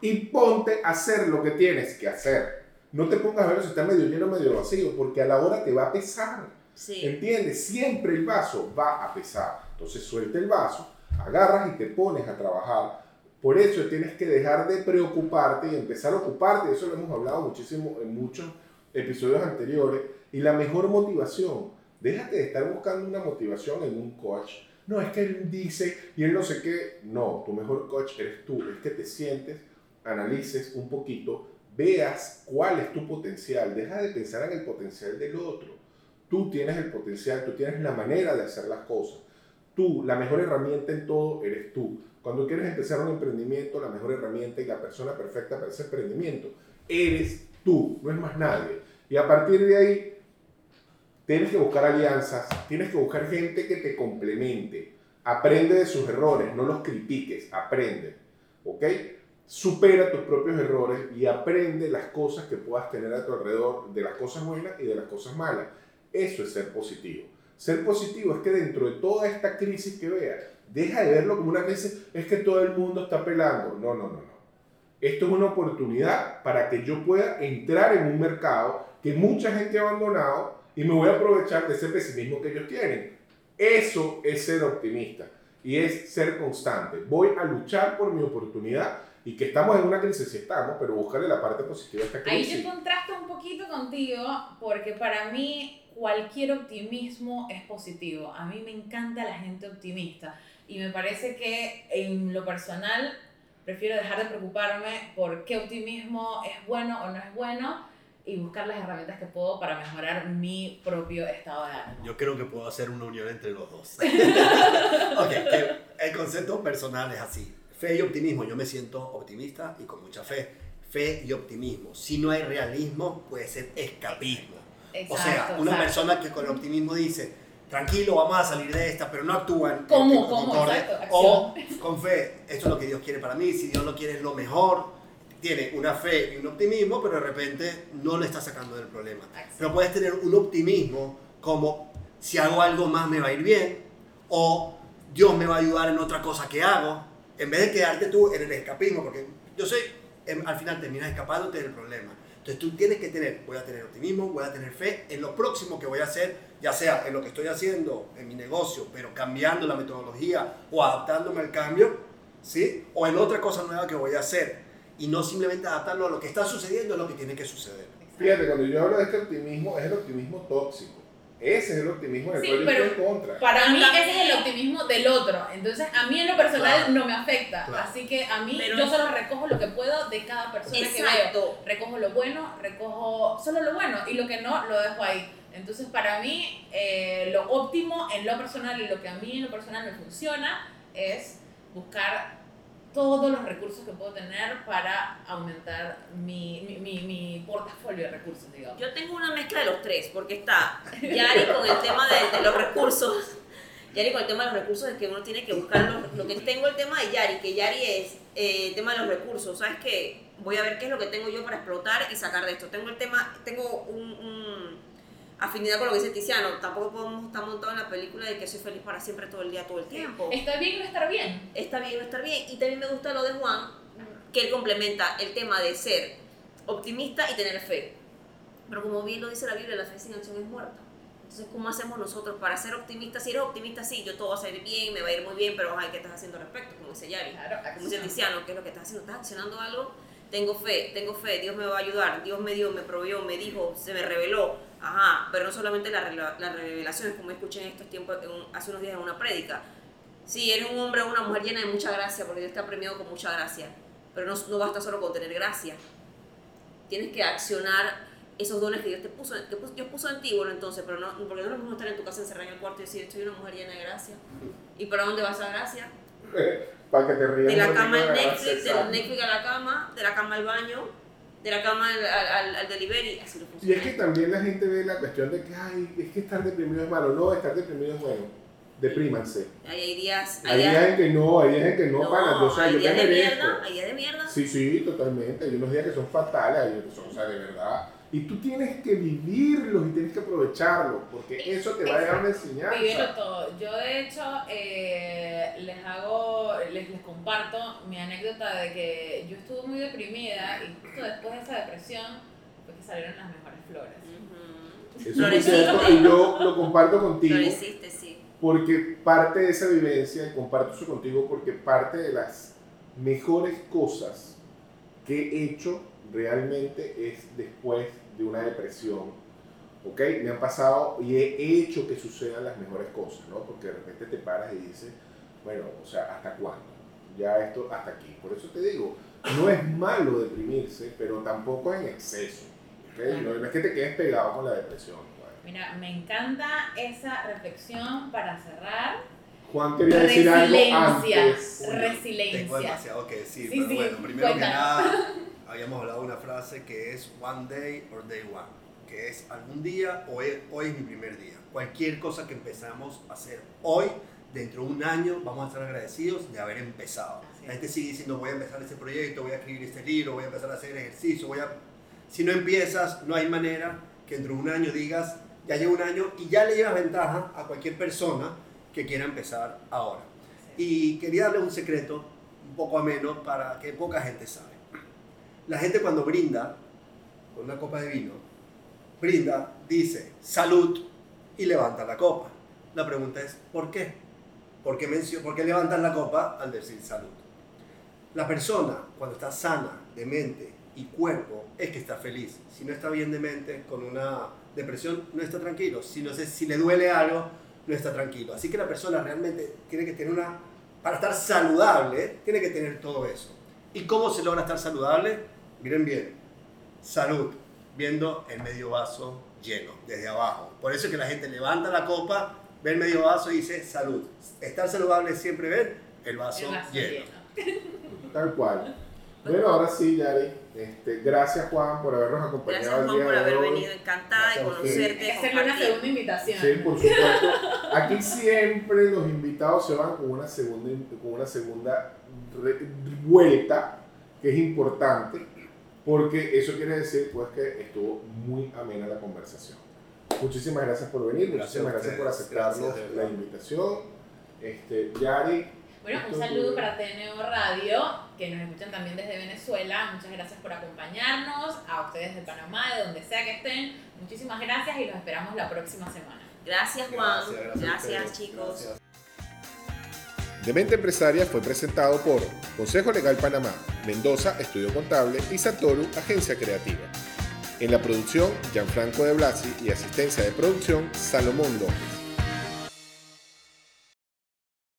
Y ponte a hacer lo que tienes que hacer. No te pongas a ver si está medio lleno o medio vacío, porque a la hora te va a pesar. Sí. ¿Entiendes? Siempre el vaso va a pesar. Entonces suelta el vaso, agarras y te pones a trabajar. Por eso tienes que dejar de preocuparte y empezar a ocuparte. Eso lo hemos hablado muchísimo en muchos episodios anteriores. Y la mejor motivación, déjate de estar buscando una motivación en un coach. No, es que él dice y él no sé qué. No, tu mejor coach eres tú. Es que te sientes, analices un poquito, veas cuál es tu potencial. Deja de pensar en el potencial del otro. Tú tienes el potencial, tú tienes la manera de hacer las cosas. Tú, la mejor herramienta en todo eres tú. Cuando quieres empezar un emprendimiento, la mejor herramienta y la persona perfecta para ese emprendimiento eres tú, no es más nadie. Y a partir de ahí, tienes que buscar alianzas, tienes que buscar gente que te complemente. Aprende de sus errores, no los critiques, aprende. ¿Ok? Supera tus propios errores y aprende las cosas que puedas tener a tu alrededor, de las cosas buenas y de las cosas malas. Eso es ser positivo. Ser positivo es que dentro de toda esta crisis que veas, deja de verlo como una crisis, es que todo el mundo está pelando. No, no, no, no. Esto es una oportunidad para que yo pueda entrar en un mercado que mucha gente ha abandonado y me voy a aprovechar de ese pesimismo que ellos tienen. Eso es ser optimista y es ser constante. Voy a luchar por mi oportunidad y que estamos en una crisis, sí estamos, pero buscarle la parte positiva a esta crisis. Ahí yo contrasto un poquito contigo porque para mí cualquier optimismo es positivo. A mí me encanta la gente optimista y me parece que en lo personal prefiero dejar de preocuparme por qué optimismo es bueno o no es bueno y buscar las herramientas que puedo para mejorar mi propio estado de ánimo. Yo creo que puedo hacer una unión entre los dos. ok, el concepto personal es así. Fe y optimismo. Yo me siento optimista y con mucha fe. Fe y optimismo. Si no hay realismo, puede ser escapismo. o sea, una persona que con optimismo dice, tranquilo, vamos a salir de esta, pero no actúan. ¿Cómo? ¿Cómo? o con fe, esto es lo que Dios quiere para mí, si Dios lo quiere es lo mejor. Tiene una fe y un optimismo, pero de repente no le está sacando del problema. Pero puedes tener un optimismo como si hago algo más me va a ir bien, o Dios me va a ayudar en otra cosa que hago, en vez de quedarte tú en el escapismo, porque yo sé, em, al final terminas escapándote del problema. Entonces tú tienes que tener, voy a tener optimismo, voy a tener fe en lo próximo que voy a hacer, ya sea en lo que estoy haciendo en mi negocio, pero cambiando la metodología o adaptándome al cambio, ¿sí? O en otra cosa nueva que voy a hacer y no simplemente adaptarlo a lo que está sucediendo, a lo que tiene que suceder. Fíjate, cuando yo hablo de este optimismo, es el optimismo tóxico. Ese es el optimismo del cual yo estoy en contra. Para mí ese es el optimismo del otro. Entonces a mí en lo personal no me afecta. Así que a mí yo solo recojo lo que puedo de cada persona que veo. Recojo lo bueno, recojo solo lo bueno y lo que no lo dejo ahí. Entonces para mí eh, lo óptimo en lo personal y lo que a mí en lo personal me funciona es buscar todos los recursos que puedo tener para aumentar mi, mi, mi, portafolio de recursos, digamos. Yo tengo una mezcla de los tres, porque está Yari con el tema de, los recursos. Yari con el tema de los recursos es que uno tiene que buscar lo, que tengo el tema de Yari, que Yari es eh, el tema de los recursos. ¿Sabes qué? Voy a ver qué es lo que tengo yo para explotar y sacar de esto. Tengo el tema, tengo un afinidad con lo que dice Tiziano. Tampoco podemos estar montados en la película de que soy feliz para siempre todo el día, todo el tiempo. Está bien no estar bien. Está bien no estar bien. Y también me gusta lo de Juan, que él complementa el tema de ser optimista y tener fe. Pero como bien lo dice la Biblia, la fe sin acción es muerta. Entonces, ¿cómo hacemos nosotros para ser optimistas? Si eres optimista, sí, yo todo va a salir bien, me va a ir muy bien, pero ay, ¿qué estás haciendo al respecto? Como dice Yari, como dice Tiziano, ¿qué es lo que estás haciendo? ¿Estás accionando algo? Tengo fe, tengo fe, Dios me va a ayudar, Dios me dio, me proveyó, me dijo, se me reveló Ajá, pero no solamente la, la revelación, como escuché en estos tiempos, hace unos días en una prédica. Sí, eres un hombre o una mujer llena de mucha gracia, porque Dios te ha premiado con mucha gracia. Pero no, no basta solo con tener gracia. Tienes que accionar esos dones que Dios te puso, que Dios puso en ti, bueno, entonces, pero no, porque no es lo mismo estar en tu casa encerrado en el cuarto y decir, estoy una mujer llena de gracia. ¿Y para dónde vas a gracia? para que te rías. De la cama al Netflix, de Netflix a la cama, de la cama al baño de la cama al, al, al delivery, así lo Y es que también la gente ve la cuestión de que, ay, es que estar deprimido es malo. No, estar deprimido es bueno. Deprímanse. hay días. Hay, días, en que no, hay días en que no, no para. O sea, hay yo días de mierda, hay días de mierda. Sí, sí, totalmente. Hay unos días que son fatales, hay otros son, o sea, de verdad. Y tú tienes que vivirlos y tienes que aprovecharlos, porque eso te va a dejar una enseñanza. Vivirlo todo. Yo, de hecho, eh, les hago, les, les comparto mi anécdota de que yo estuve muy deprimida y justo después de esa depresión fue que salieron las mejores flores. Eso es cierto y yo lo comparto contigo. sí. Porque parte de esa vivencia, y comparto eso contigo, porque parte de las mejores cosas que he hecho realmente es después de una depresión. ¿Ok? Me han pasado y he hecho que sucedan las mejores cosas, ¿no? Porque de repente te paras y dices, bueno, o sea, ¿hasta cuándo? Ya esto, hasta aquí. Por eso te digo, no es malo deprimirse, pero tampoco en exceso. ¿okay? No, es que te quedes pegado con la depresión. Mira, me encanta esa reflexión para cerrar. Juan quería decir algo Resiliencia. antes. Tengo Resiliencia. demasiado que decir, Sí, pero sí, bueno, primero que cuéntanos. nada, habíamos hablado de una frase que es one day or day one, que es algún día o es- hoy es mi primer día. Cualquier cosa que empezamos a hacer hoy, dentro de un año, vamos a estar agradecidos de haber empezado. La gente sigue diciendo, voy a empezar este proyecto, voy a escribir este libro, voy a empezar a hacer ejercicio, voy a... Si no empiezas, no hay manera que dentro de un año digas, ya llevo un año y ya le llevas ventaja a cualquier persona que quiera empezar ahora. Y quería darle un secreto un poco ameno para que poca gente sabe. La gente cuando brinda con una copa de vino, brinda, dice salud y levanta la copa. La pregunta es, ¿por qué? ¿Por qué, por qué levantas la copa al decir salud? La persona cuando está sana de mente y cuerpo es que está feliz. Si no está bien de mente, con una depresión, no está tranquilo. Si, no sé, si le duele algo, no está tranquilo. Así que la persona realmente tiene que tener una... Para estar saludable, tiene que tener todo eso. ¿Y cómo se logra estar saludable? Miren bien. Salud, viendo el medio vaso lleno, desde abajo. Por eso es que la gente levanta la copa, ve el medio vaso y dice salud. Estar saludable es siempre ver el vaso, El vaso lleno. lleno. Tal cual. Bueno, ahora sí, Yari. Este, gracias, Juan, por habernos acompañado Gracias el Juan día por de haber hoy. venido, encantada de conocerte, Hay que de hacerle una segunda invitación. Sí, por supuesto. Aquí siempre los invitados se van con una segunda, con una segunda re- vuelta, que es importante, porque eso quiere decir pues que estuvo muy amena la conversación. Muchísimas gracias por venir, Gracias muchísimas gracias por aceptarnos gracias, la invitación. Este, Yari, Bueno, un saludo para TNO Radio, que nos escuchan también desde Venezuela. Muchas gracias por acompañarnos, a ustedes de Panamá, de donde sea que estén. Muchísimas gracias y los esperamos la próxima semana. Gracias Juan, Gracias, gracias, chicos. Demente Empresaria fue presentado por Consejo Legal Panamá, Mendoza, Estudio Contable y Satoru, Agencia Creativa. En la producción, Gianfranco de Blasi y asistencia de producción, Salomón López.